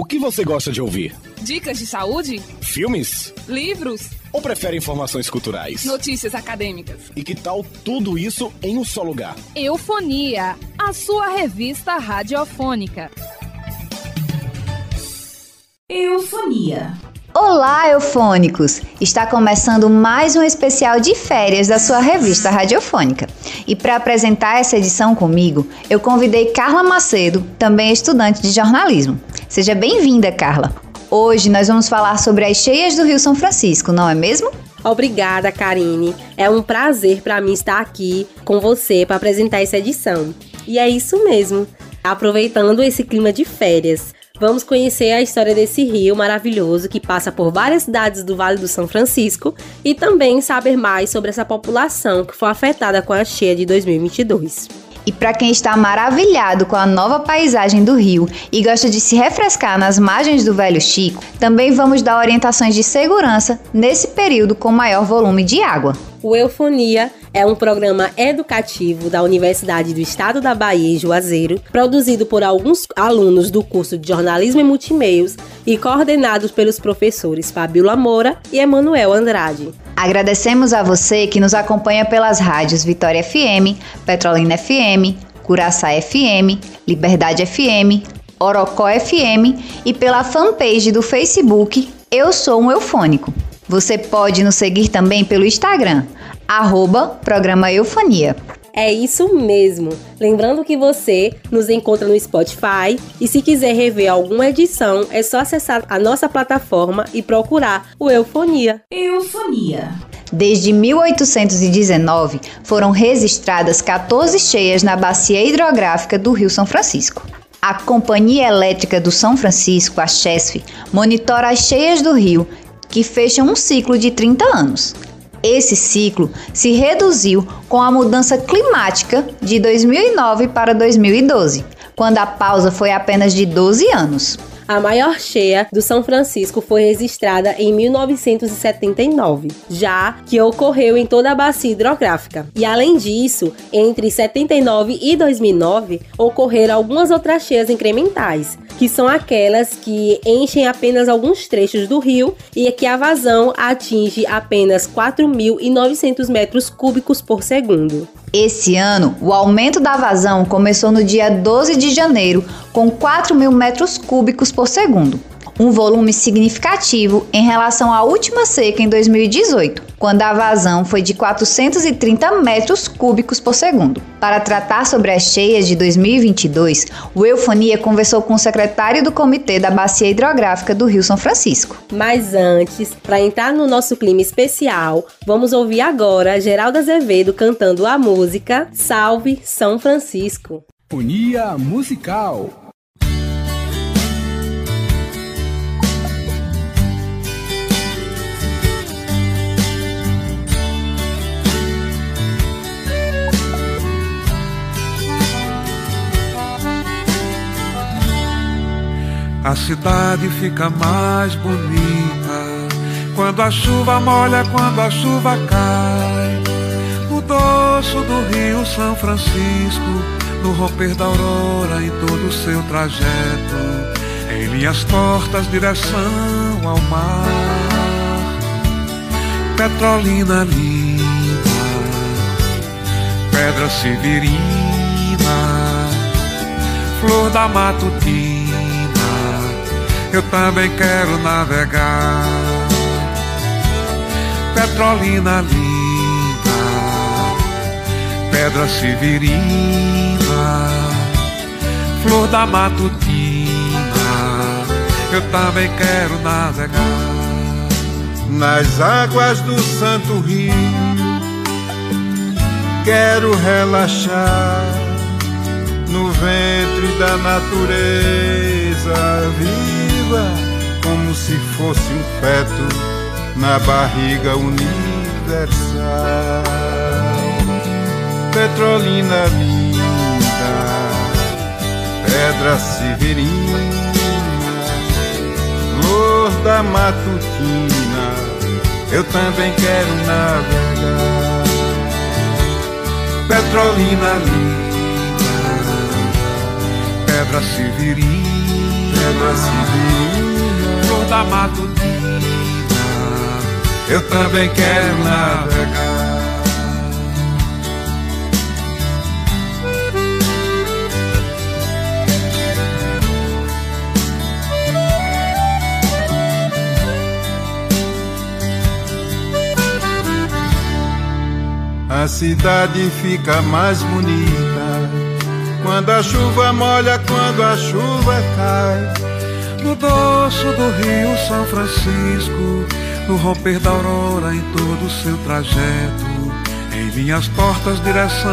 O que você gosta de ouvir? Dicas de saúde? Filmes? Livros? Ou prefere informações culturais? Notícias acadêmicas? E que tal tudo isso em um só lugar? Eufonia, a sua revista radiofônica. Eufonia. Olá, eufônicos! Está começando mais um especial de férias da sua revista radiofônica. E para apresentar essa edição comigo, eu convidei Carla Macedo, também estudante de jornalismo. Seja bem-vinda, Carla. Hoje nós vamos falar sobre as cheias do Rio São Francisco, não é mesmo? Obrigada, Karine. É um prazer para mim estar aqui com você para apresentar essa edição. E é isso mesmo. Aproveitando esse clima de férias, Vamos conhecer a história desse rio maravilhoso que passa por várias cidades do Vale do São Francisco e também saber mais sobre essa população que foi afetada com a cheia de 2022. E para quem está maravilhado com a nova paisagem do rio e gosta de se refrescar nas margens do Velho Chico, também vamos dar orientações de segurança nesse período com maior volume de água. O Eufonia é um programa educativo da Universidade do Estado da Bahia, em Juazeiro, produzido por alguns alunos do curso de Jornalismo e Multimeios e coordenado pelos professores Fabiola Moura e Emanuel Andrade. Agradecemos a você que nos acompanha pelas rádios Vitória FM, Petrolina FM, Curaçá FM, Liberdade FM, Orocó FM e pela fanpage do Facebook Eu Sou um Eufônico. Você pode nos seguir também pelo Instagram, arroba Programa Eufonia. É isso mesmo. Lembrando que você nos encontra no Spotify e se quiser rever alguma edição, é só acessar a nossa plataforma e procurar o Eufonia. Eufonia. Desde 1819, foram registradas 14 cheias na bacia hidrográfica do Rio São Francisco. A Companhia Elétrica do São Francisco, a CHESF, monitora as cheias do rio que fecham um ciclo de 30 anos. Esse ciclo se reduziu com a mudança climática de 2009 para 2012, quando a pausa foi apenas de 12 anos. A maior cheia do São Francisco foi registrada em 1979, já que ocorreu em toda a bacia hidrográfica. E além disso, entre 79 e 2009 ocorreram algumas outras cheias incrementais, que são aquelas que enchem apenas alguns trechos do rio e que a vazão atinge apenas 4.900 metros cúbicos por segundo. Esse ano, o aumento da vazão começou no dia 12 de janeiro, com 4 mil metros cúbicos por segundo, um volume significativo em relação à última seca em 2018, quando a vazão foi de 430 metros cúbicos por segundo. Para tratar sobre as cheias de 2022, o Eufonia conversou com o secretário do Comitê da Bacia Hidrográfica do Rio São Francisco. Mas antes, para entrar no nosso clima especial, vamos ouvir agora Geraldo Azevedo cantando a música Salve São Francisco. Unia Musical A cidade fica mais bonita quando a chuva molha, quando a chuva cai. No dorso do rio São Francisco, no romper da aurora em todo o seu trajeto, em linhas tortas, direção ao mar. Petrolina linda, pedra severina, flor da matutina eu também quero navegar. Petrolina linda, pedra severina, flor da matutina, eu também quero navegar. Nas águas do Santo Rio, quero relaxar no ventre da natureza viva, como se fosse um feto na barriga universal. Petrolina linda, pedra severina, flor da matutina, eu também quero navegar. Petrolina linda, pedra severina, pedra severina da matutina, eu também quero navegar. A cidade fica mais bonita quando a chuva molha, quando a chuva cai. No dorso do rio São Francisco, no romper da aurora em todo o seu trajeto, em linhas tortas, direção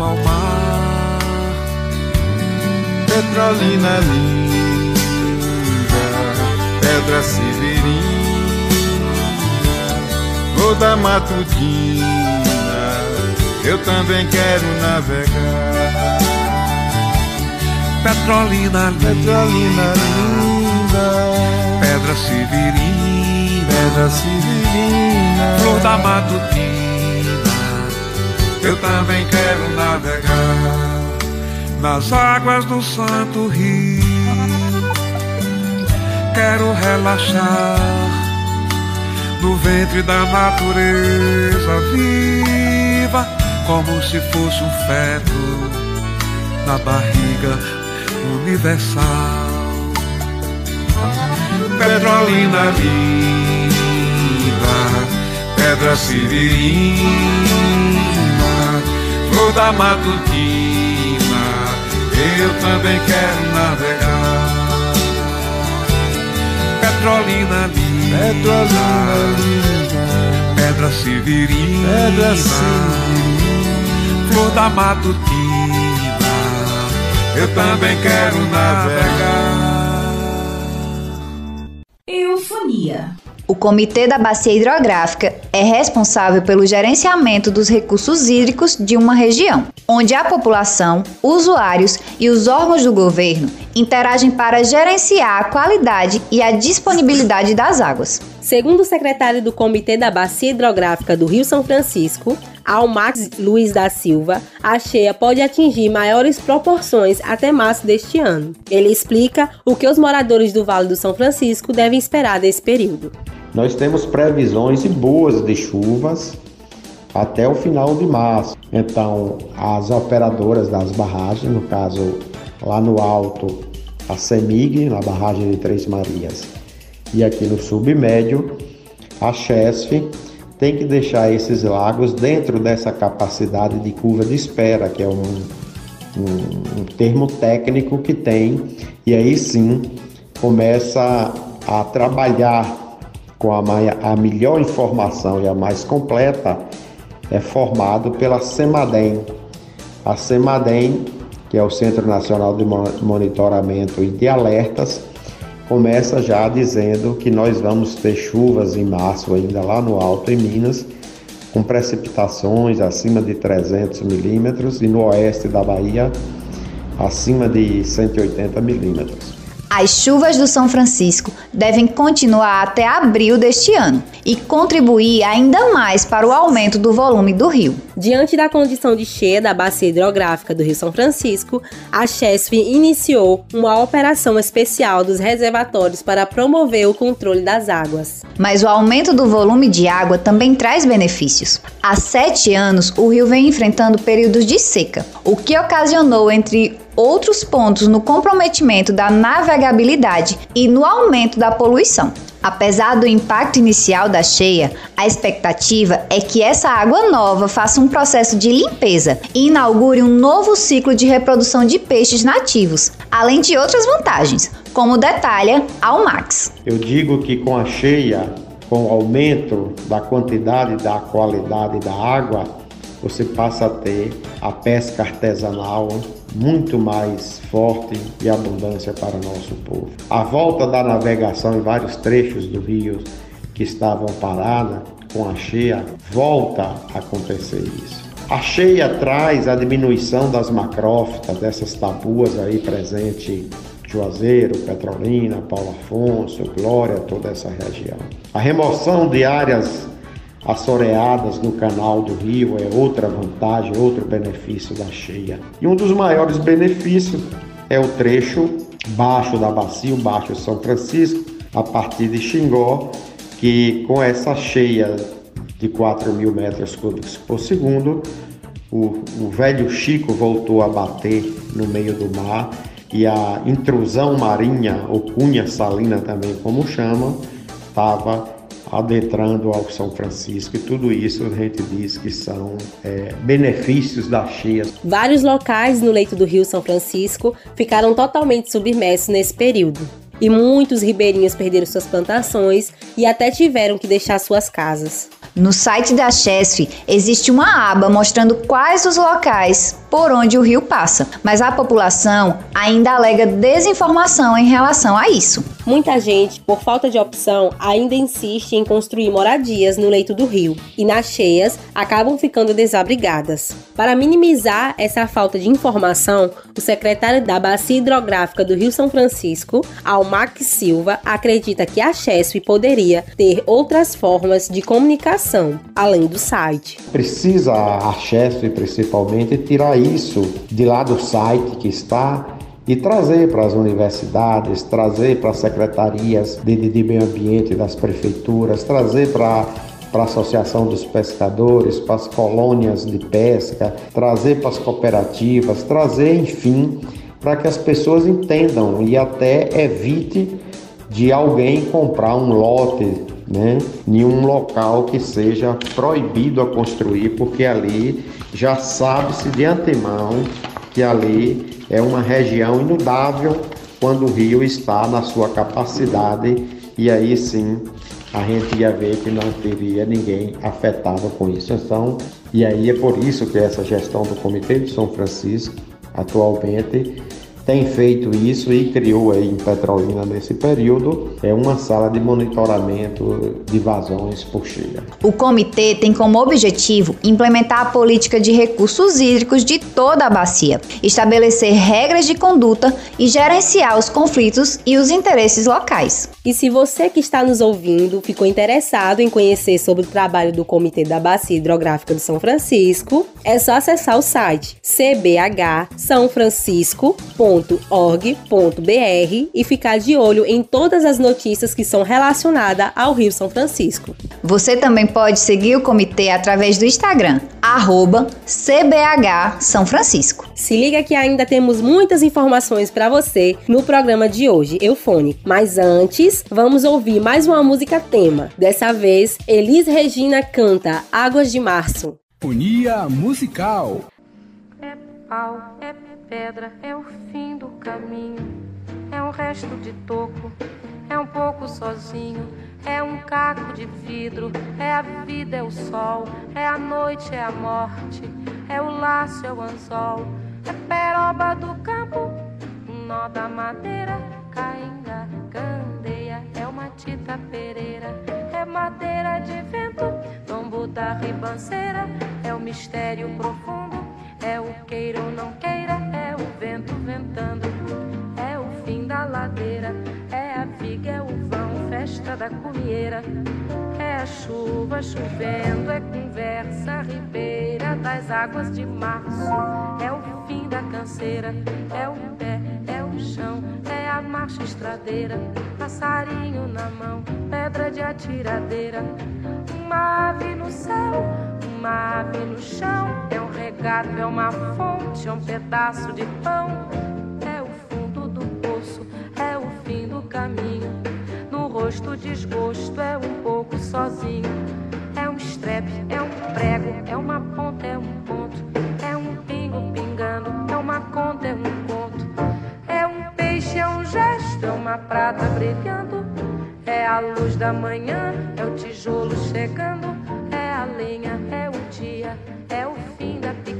ao mar. Petrolina linda, pedra severina, toda matutina eu também quero navegar. Petrolina linda, Petrolina linda, pedra severina, pedra severina, flor da matutina. Eu também quero navegar nas águas do Santo Rio. Quero relaxar no ventre da natureza viva como se fosse um feto na barriga universal. Petrolina linda, pedra severina, flor da matutina, eu também quero navegar. Petrolina linda, Petrolina linda, pedra severina, pedra severina flor da matutina, eu também quero navegar. O Comitê da Bacia Hidrográfica é responsável pelo gerenciamento dos recursos hídricos de uma região, onde a população, usuários e os órgãos do governo interagem para gerenciar a qualidade e a disponibilidade das águas. Segundo o secretário do Comitê da Bacia Hidrográfica do Rio São Francisco, Almax Luiz da Silva, a cheia pode atingir maiores proporções até março deste ano. Ele explica o que os moradores do Vale do São Francisco devem esperar desse período. Nós temos previsões boas de chuvas até o final de março. Então, as operadoras das barragens, no caso lá no alto, a CEMIG, na barragem de Três Marias, e aqui no submédio, a CHESF, tem que deixar esses lagos dentro dessa capacidade de curva de espera, que é um, um, um termo técnico que tem, e aí sim começa a trabalhar com a, a melhor informação e a mais completa, é formado pela CEMADEM. A CEMADEM, que é o Centro Nacional de Monitoramento e de Alertas, começa já dizendo que nós vamos ter chuvas em março ainda lá no alto em Minas, com precipitações acima de 300 milímetros e no oeste da Bahia acima de 180 milímetros. As chuvas do São Francisco devem continuar até abril deste ano e contribuir ainda mais para o aumento do volume do rio. Diante da condição de cheia da bacia hidrográfica do Rio São Francisco, a CHESF iniciou uma operação especial dos reservatórios para promover o controle das águas. Mas o aumento do volume de água também traz benefícios. Há sete anos, o rio vem enfrentando períodos de seca, o que ocasionou, entre outros pontos, no comprometimento da navegabilidade e no aumento da poluição. Apesar do impacto inicial da cheia, a expectativa é que essa água nova faça um processo de limpeza e inaugure um novo ciclo de reprodução de peixes nativos, além de outras vantagens, como detalha Almax. Eu digo que com a cheia, com o aumento da quantidade da qualidade da água, você passa a ter a pesca artesanal muito mais forte e abundância para nosso povo. A volta da navegação em vários trechos do rio que estavam parados com a cheia, volta a acontecer isso. A cheia traz a diminuição das macrófitas, dessas tabuas aí presente Juazeiro, Petrolina, Paulo Afonso, Glória, toda essa região. A remoção de áreas assoreadas no canal do rio é outra vantagem, outro benefício da cheia. E um dos maiores benefícios é o trecho baixo da bacia, o Baixo São Francisco, a partir de Xingó, que com essa cheia de 4 mil metros cúbicos por segundo, o, o velho Chico voltou a bater no meio do mar e a intrusão marinha, ou cunha salina também como chamam, estava adentrando ao São Francisco e tudo isso a gente diz que são é, benefícios das cheias. Vários locais no leito do Rio São Francisco ficaram totalmente submersos nesse período. E muitos ribeirinhos perderam suas plantações e até tiveram que deixar suas casas. No site da Chesf existe uma aba mostrando quais os locais por onde o rio passa, mas a população ainda alega desinformação em relação a isso. Muita gente, por falta de opção, ainda insiste em construir moradias no leito do rio e nas cheias acabam ficando desabrigadas. Para minimizar essa falta de informação, o secretário da Bacia Hidrográfica do Rio São Francisco, Almac Silva, acredita que a Chesf poderia ter outras formas de comunicação além do site. Precisa a Chesf principalmente tirar isso de lá do site que está e trazer para as universidades, trazer para as secretarias de, de meio ambiente das prefeituras, trazer para para a Associação dos Pescadores, para as colônias de pesca, trazer para as cooperativas, trazer, enfim, para que as pessoas entendam e até evite de alguém comprar um lote né, em um local que seja proibido a construir, porque ali já sabe-se de antemão que ali é uma região inudável quando o rio está na sua capacidade e aí sim a gente ia ver que não teria ninguém afetado com isso. Então, e aí é por isso que essa gestão do Comitê de São Francisco atualmente tem feito isso e criou aí em Petrolina nesse período é uma sala de monitoramento de vazões por cheia. O comitê tem como objetivo implementar a política de recursos hídricos de toda a bacia, estabelecer regras de conduta e gerenciar os conflitos e os interesses locais. E se você que está nos ouvindo ficou interessado em conhecer sobre o trabalho do Comitê da Bacia Hidrográfica do São Francisco, é só acessar o site cbhsãofrancisco.org.br e ficar de olho em todas as notícias que são relacionadas ao Rio São Francisco. Você também pode seguir o comitê através do Instagram, arroba CBH São Francisco. Se liga que ainda temos muitas informações para você no programa de hoje, Eufone. Mas antes, vamos ouvir mais uma música tema. Dessa vez, Elis Regina canta Águas de Março. Unia musical. É pau, é pedra, é o fim do caminho. É um resto de toco, é um pouco sozinho. É um caco de vidro, é a vida, é o sol, é a noite, é a morte, é o laço, é o anzol, é peroba do campo, um nó da madeira, cainga, candeia, é uma tita pereira, é madeira de vento, tombo da ribanceira, é o mistério profundo, é o queira ou não queira, é o vento ventando, é o fim da ladeira, é a viga, é o vão, festa da cumieira, é a chuva chovendo, é conversa ribeira das águas de março, é o fim da canseira, é o pé, é o chão, é a marcha estradeira, passarinho na mão, pedra de atiradeira, uma ave no céu, uma ave no chão, é um regato, é uma fonte, é um pedaço de pão, é o fundo do poço, é o fim do caminho, no rosto desgosto, é um pouco sozinho, é um estrepe, é um prego, é uma ponta, é um ponto, é um pingo pingando, é uma conta, é um conto, é um peixe, é um gesto, é uma prata brilhando, é a luz da manhã, é o tijolo chegando, é a lenha,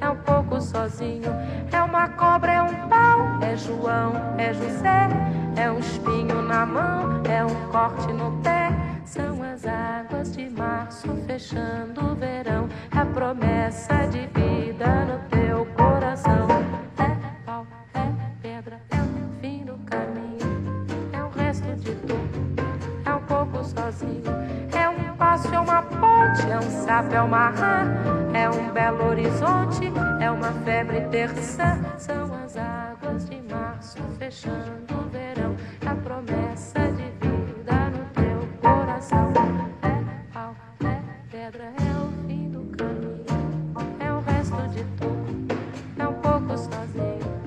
É um pouco sozinho. É uma cobra, é um pau, é João, é José, é um espinho na mão, é um corte no pé. São as águas de março fechando o verão, é a promessa de vida no teu coração. É pau, é pedra, é o fim do caminho, é o resto de tudo, é um pouco sozinho, é um passo, é uma ponte, é um sapo, é uma rã, uma febre terça, são as águas de março fechando o verão, a promessa de vida no teu coração. É pau, é pedra, é o fim do caminho, é o resto de tudo, é um pouco sozinho.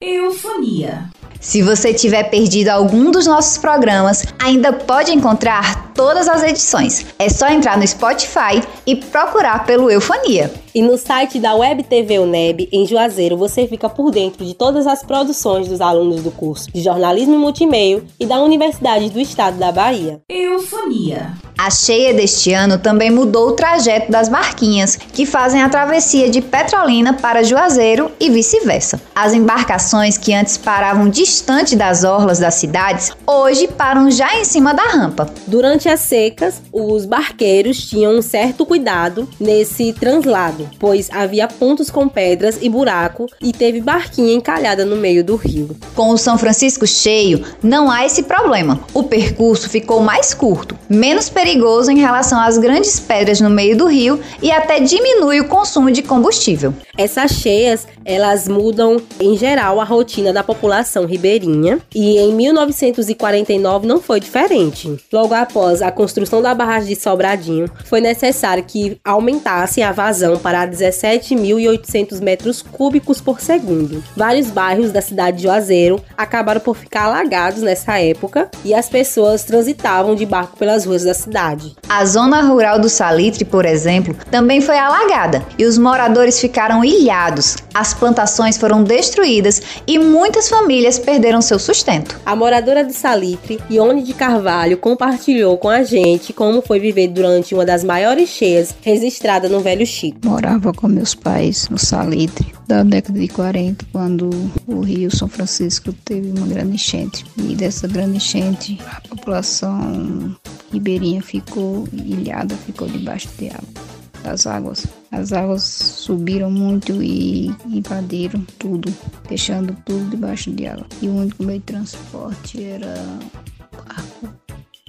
Eufonia. Se você tiver perdido algum dos nossos programas, ainda pode encontrar todas as edições. É só entrar no Spotify e procurar pelo Eufonia. E no site da Web TV UNEB, em Juazeiro, você fica por dentro de todas as produções dos alunos do curso de Jornalismo e Multimeio e da Universidade do Estado da Bahia. Eufonia. A cheia deste ano também mudou o trajeto das barquinhas, que fazem a travessia de Petrolina para Juazeiro e vice-versa. As embarcações que antes paravam distante das orlas das cidades, hoje param já em cima da rampa. Durante as secas, os barqueiros tinham um certo cuidado nesse translado, pois havia pontos com pedras e buraco e teve barquinha encalhada no meio do rio. Com o São Francisco cheio, não há esse problema. O percurso ficou mais curto, menos perigoso em relação às grandes pedras no meio do rio e até diminui o consumo de combustível. Essas cheias, elas mudam em geral a rotina da população ribeirinha e em 1949 não foi diferente. Logo após a construção da barragem de Sobradinho, foi necessário que aumentasse a vazão para 17.800 metros cúbicos por segundo. Vários bairros da cidade de Juazeiro acabaram por ficar alagados nessa época e as pessoas transitavam de barco pelas ruas da cidade. A zona rural do Salitre, por exemplo, também foi alagada e os moradores ficaram ilhados. As plantações foram destruídas e muitas famílias perderam seu sustento. A moradora do Salitre, Ione de Carvalho, compartilhou com a gente como foi viver durante uma das maiores cheias registrada no Velho Chico. Morava com meus pais no Salitre da década de 40, quando o Rio São Francisco teve uma grande enchente. E dessa grande enchente, a população ribeirinha ficou ilhada, ficou debaixo de água das águas. As águas subiram muito e invadiram tudo, deixando tudo debaixo de água. E o único meio de transporte era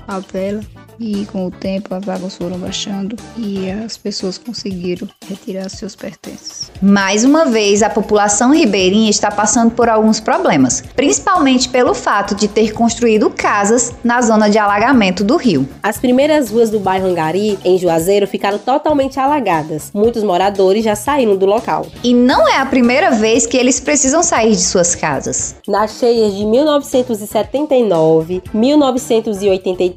a vela e com o tempo as águas foram baixando e as pessoas conseguiram retirar seus pertences. Mais uma vez, a população ribeirinha está passando por alguns problemas, principalmente pelo fato de ter construído casas na zona de alagamento do rio. As primeiras ruas do bairro Angari, em Juazeiro, ficaram totalmente alagadas. Muitos moradores já saíram do local. E não é a primeira vez que eles precisam sair de suas casas. Nas cheias de 1979, 1983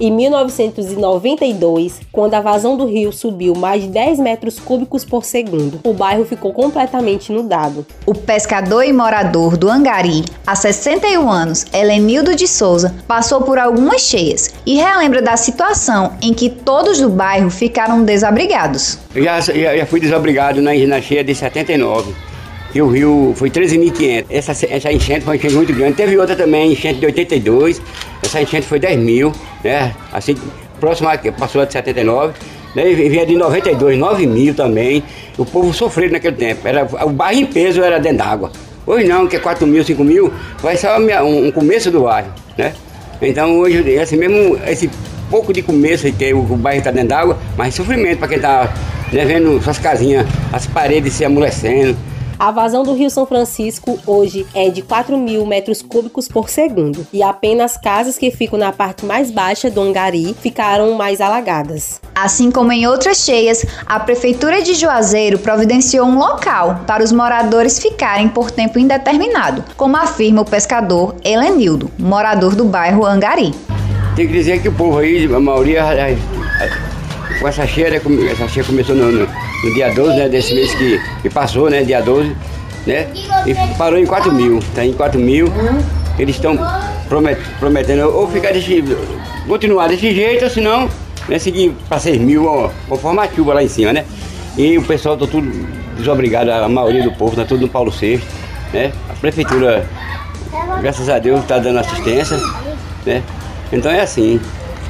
e 1992, quando a vazão do rio subiu mais de 10 metros cúbicos por segundo, o bairro ficou completamente inundado. O pescador e morador do Angari, há 61 anos, Helenildo de Souza, passou por algumas cheias e relembra da situação em que todos do bairro ficaram desabrigados. Eu já, já, já fui desabrigado na, na cheia de 79 que o rio foi 13.500. Essa, essa enchente foi uma enchente muito grande. Teve outra também, enchente de 82. Essa enchente foi 10 mil, né? Assim, próxima passou a de 79. Daí vinha de 92, 9 mil também. O povo sofreu naquele tempo. Era, o bairro em peso era dentro d'água. Hoje não, que é 4 mil, 5 mil, vai ser um, um começo do bairro, né? Então hoje, esse mesmo, esse pouco de começo que o, o bairro está dentro d'água, mas sofrimento para quem está né, vendo suas casinhas, as paredes se amolecendo. A vazão do Rio São Francisco hoje é de 4 mil metros cúbicos por segundo e apenas casas que ficam na parte mais baixa do Angari ficaram mais alagadas. Assim como em outras cheias, a Prefeitura de Juazeiro providenciou um local para os moradores ficarem por tempo indeterminado, como afirma o pescador Helenildo, morador do bairro Angari. Tem que dizer que o povo aí, a maioria, com essa cheia, essa cheia começou no, no, dia 12 né, desse mês que, que, passou, né, dia 12, né, e parou em 4 mil, tá em 4 mil, eles estão promet, prometendo ou ficar desse, continuar desse jeito, ou senão, né, seguir para 6 mil, ó, chuva lá em cima, né, e o pessoal tá tudo desobrigado, a maioria do povo tá tudo no Paulo VI, né? A prefeitura, graças a Deus, está dando assistência, né? Então é assim.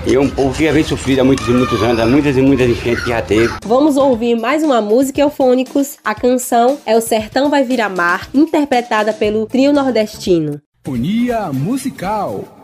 E é um povo que já vem sofrido há muitos e muitos anos, há muitas e muitas enchentes que já teve. Vamos ouvir mais uma música Eufônicos. A canção é O Sertão Vai Virar Mar, interpretada pelo trio nordestino. Unia Musical.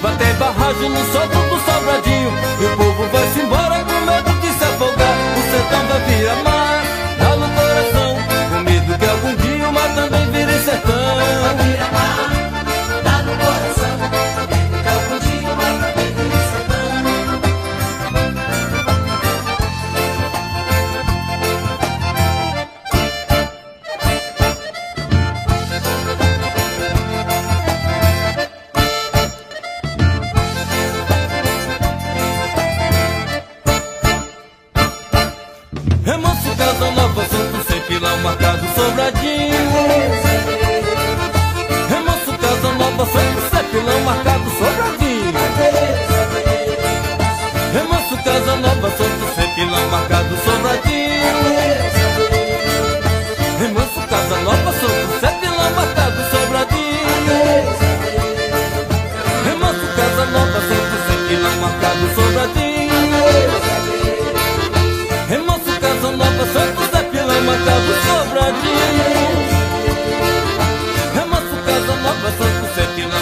Vai ter barragem no solto do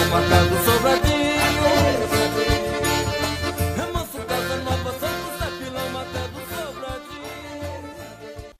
marcado sobradinho Remanso, casa nova, sobradinho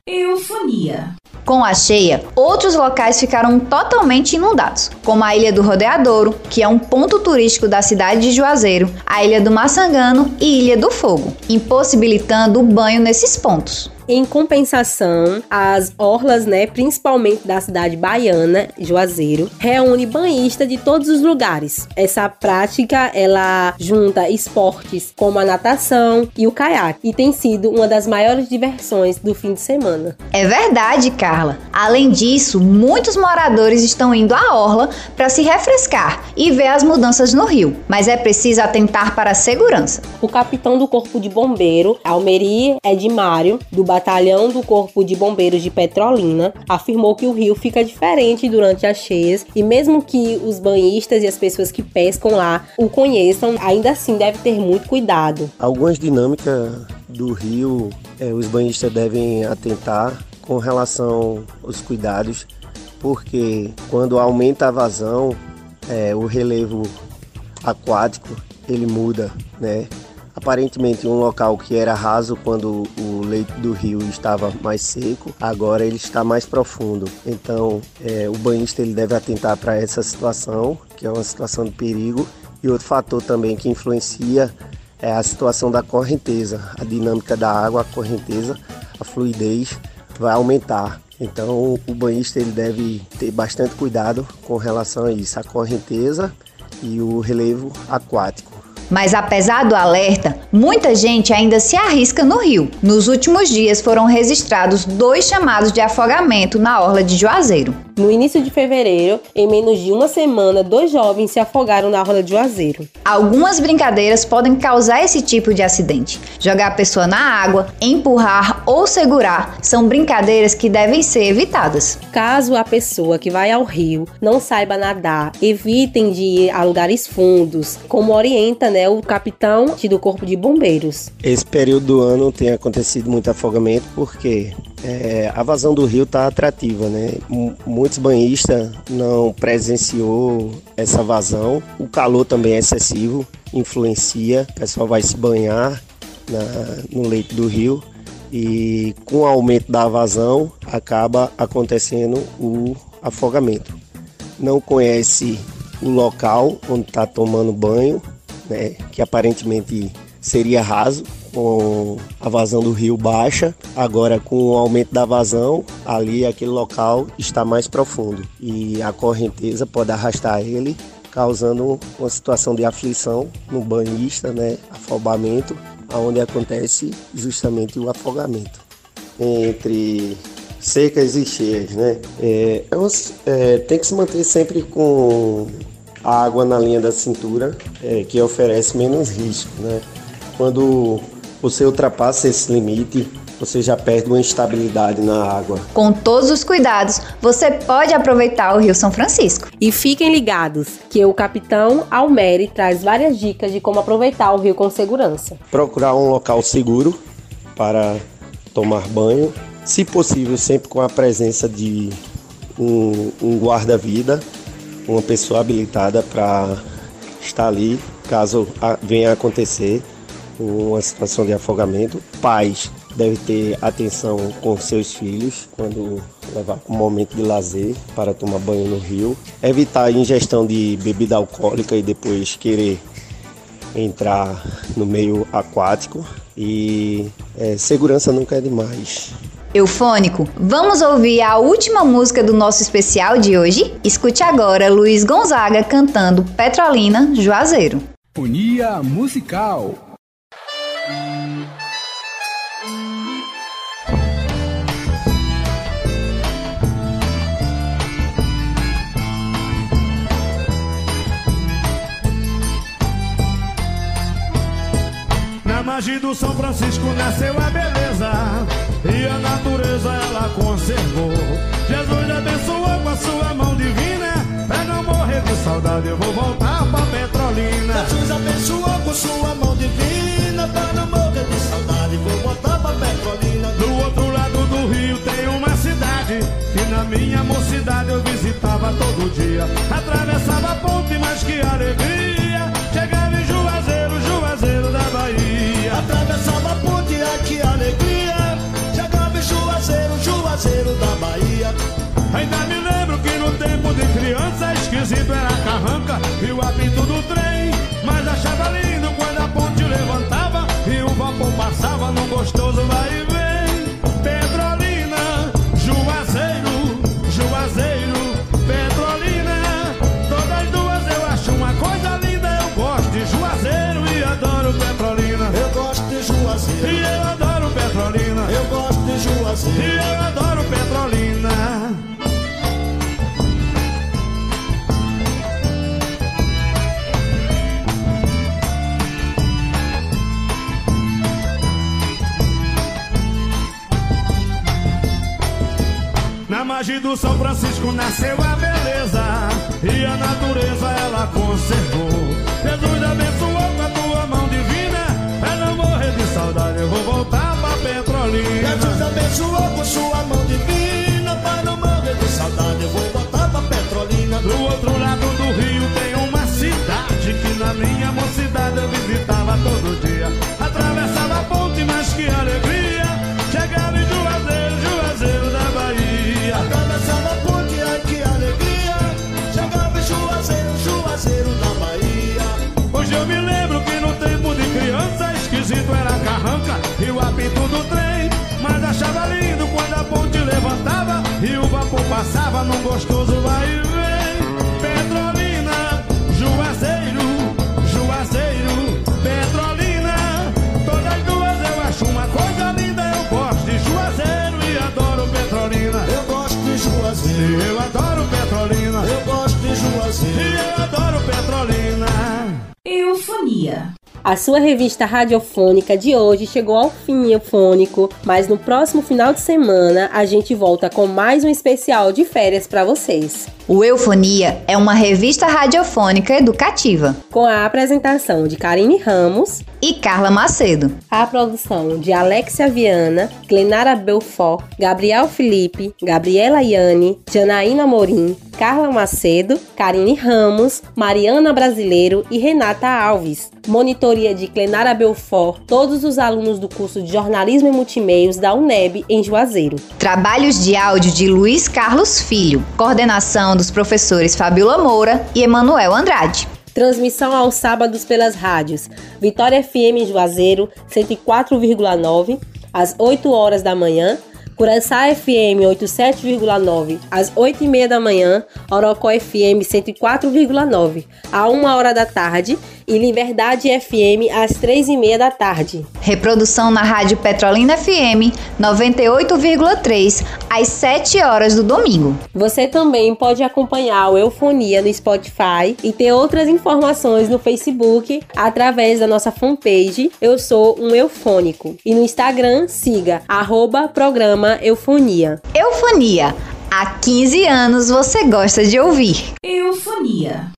Eufonia. Com a cheia, outros locais ficaram totalmente inundados, como a Ilha do Rodeadouro, que é um ponto turístico da cidade de Juazeiro, a Ilha do Maçangano e Ilha do Fogo, impossibilitando o banho nesses pontos. Em compensação, as orlas, né, principalmente da cidade baiana, Juazeiro, reúne banhista de todos os lugares. Essa prática, ela junta esportes como a natação e o caiaque e tem sido uma das maiores diversões do fim de semana. É verdade, Carla. Além disso, muitos moradores estão indo à orla para se refrescar e ver as mudanças no rio, mas é preciso atentar para a segurança. O capitão do Corpo de Bombeiro, Almeri Edmário, do Batalhão do Corpo de Bombeiros de Petrolina, afirmou que o rio fica diferente durante as cheias e mesmo que os banhistas e as pessoas que pescam lá o conheçam, ainda assim deve ter muito cuidado. Algumas dinâmicas do rio, é, os banhistas devem atentar com relação aos cuidados, porque quando aumenta a vazão, é, o relevo aquático ele muda, né? Aparentemente um local que era raso quando o leito do rio estava mais seco, agora ele está mais profundo. Então é, o banhista ele deve atentar para essa situação, que é uma situação de perigo. E outro fator também que influencia é a situação da correnteza, a dinâmica da água, a correnteza, a fluidez vai aumentar. Então o banhista ele deve ter bastante cuidado com relação a isso, a correnteza e o relevo aquático. Mas apesar do alerta, muita gente ainda se arrisca no rio. Nos últimos dias foram registrados dois chamados de afogamento na orla de Juazeiro. No início de fevereiro, em menos de uma semana, dois jovens se afogaram na orla de Juazeiro. Algumas brincadeiras podem causar esse tipo de acidente. Jogar a pessoa na água, empurrar ou segurar são brincadeiras que devem ser evitadas. Caso a pessoa que vai ao rio não saiba nadar, evitem de ir a lugares fundos, como orienta né, o capitão do Corpo de bombeiros. Esse período do ano tem acontecido muito afogamento porque é, a vazão do rio está atrativa, né? M muitos banhistas não presenciou essa vazão. O calor também é excessivo, influencia. O pessoal vai se banhar na, no leito do rio e com o aumento da vazão acaba acontecendo o afogamento. Não conhece o local onde está tomando banho, né, que aparentemente seria raso, com a vazão do rio baixa. Agora, com o aumento da vazão, ali aquele local está mais profundo e a correnteza pode arrastar ele, causando uma situação de aflição no banhista, né, afobamento, onde acontece justamente o afogamento entre secas e cheias, né? É, é, tem que se manter sempre com a água na linha da cintura, é, que oferece menos risco, né? Quando você ultrapassa esse limite, você já perde uma estabilidade na água. Com todos os cuidados, você pode aproveitar o Rio São Francisco. E fiquem ligados que o capitão Almeri traz várias dicas de como aproveitar o rio com segurança. Procurar um local seguro para tomar banho, se possível sempre com a presença de um, um guarda-vida, uma pessoa habilitada para estar ali caso venha a acontecer uma situação de afogamento. Pais devem ter atenção com seus filhos quando levar um momento de lazer para tomar banho no rio. Evitar a ingestão de bebida alcoólica e depois querer entrar no meio aquático. E é, segurança nunca é demais. Eufônico, vamos ouvir a última música do nosso especial de hoje? Escute agora Luiz Gonzaga cantando Petrolina Juazeiro. Unia Musical margem do São Francisco nasceu a beleza E a natureza ela conservou. Jesus abençoou com a sua mão divina Pra não morrer de saudade eu vou voltar pra Petrolina. Jesus abençoou com sua mão divina Pra não morrer de saudade vou voltar pra Petrolina. Do outro lado do rio tem uma cidade Que na minha mocidade eu visitava todo dia. Atravessava a ponte, mas que alegria Atravessava a ponte, ai que alegria. Chegava em Juazeiro, Juazeiro da Bahia. Ainda me lembro que no tempo de criança Esquisito era a carranca e o apito do trem. Mas achava lindo quando a ponte levantava E o vapor passava num gostoso E eu adoro Petrolina. Na margem do São Francisco nasceu a beleza E a natureza ela conservou todo dia. Atravessava a ponte, mas que alegria. Chegava em Juazeiro, Juazeiro da Bahia. Atravessava a ponte, ai que alegria. Chegava em Juazeiro, Juazeiro da Bahia. Hoje eu me lembro que no tempo de criança Esquisito era a carranca e o apito do trem. Mas achava lindo quando a ponte levantava E o vapor passava num gostoso adoro Petrolina Eufonia. A sua revista radiofônica de hoje chegou ao fim eufônico, mas no próximo final de semana a gente volta com mais um especial de férias para vocês. O Eufonia é uma revista radiofônica educativa. Com a apresentação de Karine Ramos e Carla Macedo. A produção de Alexia Viana, Glenara Belfort, Gabriel Felipe, Gabriela Iane, Janaína Morim, Carla Macedo, Karine Ramos, Mariana Brasileiro e Renata Alves. Monitoria de Clenara Belfort, todos os alunos do curso de Jornalismo e Multimeios da UNEB em Juazeiro. Trabalhos de áudio de Luiz Carlos Filho. Coordenação dos professores Fabiola Moura e Emanuel Andrade. Transmissão aos sábados pelas rádios. Vitória FM Juazeiro, 104,9, às 8 horas da manhã, Curaçá FM 87,9 às 8h30 da manhã, Orocó FM 104,9 a 1 hora da tarde e Liberdade FM às 3h30 da tarde. Reprodução na Rádio Petrolina FM 98,3 às 7 horas do domingo. Você também pode acompanhar o Eufonia no Spotify e ter outras informações no Facebook através da nossa fanpage Eu Sou um Eufônico. E no Instagram, siga arroba programa Eufonia. Eufonia. Há 15 anos você gosta de ouvir. Eufonia.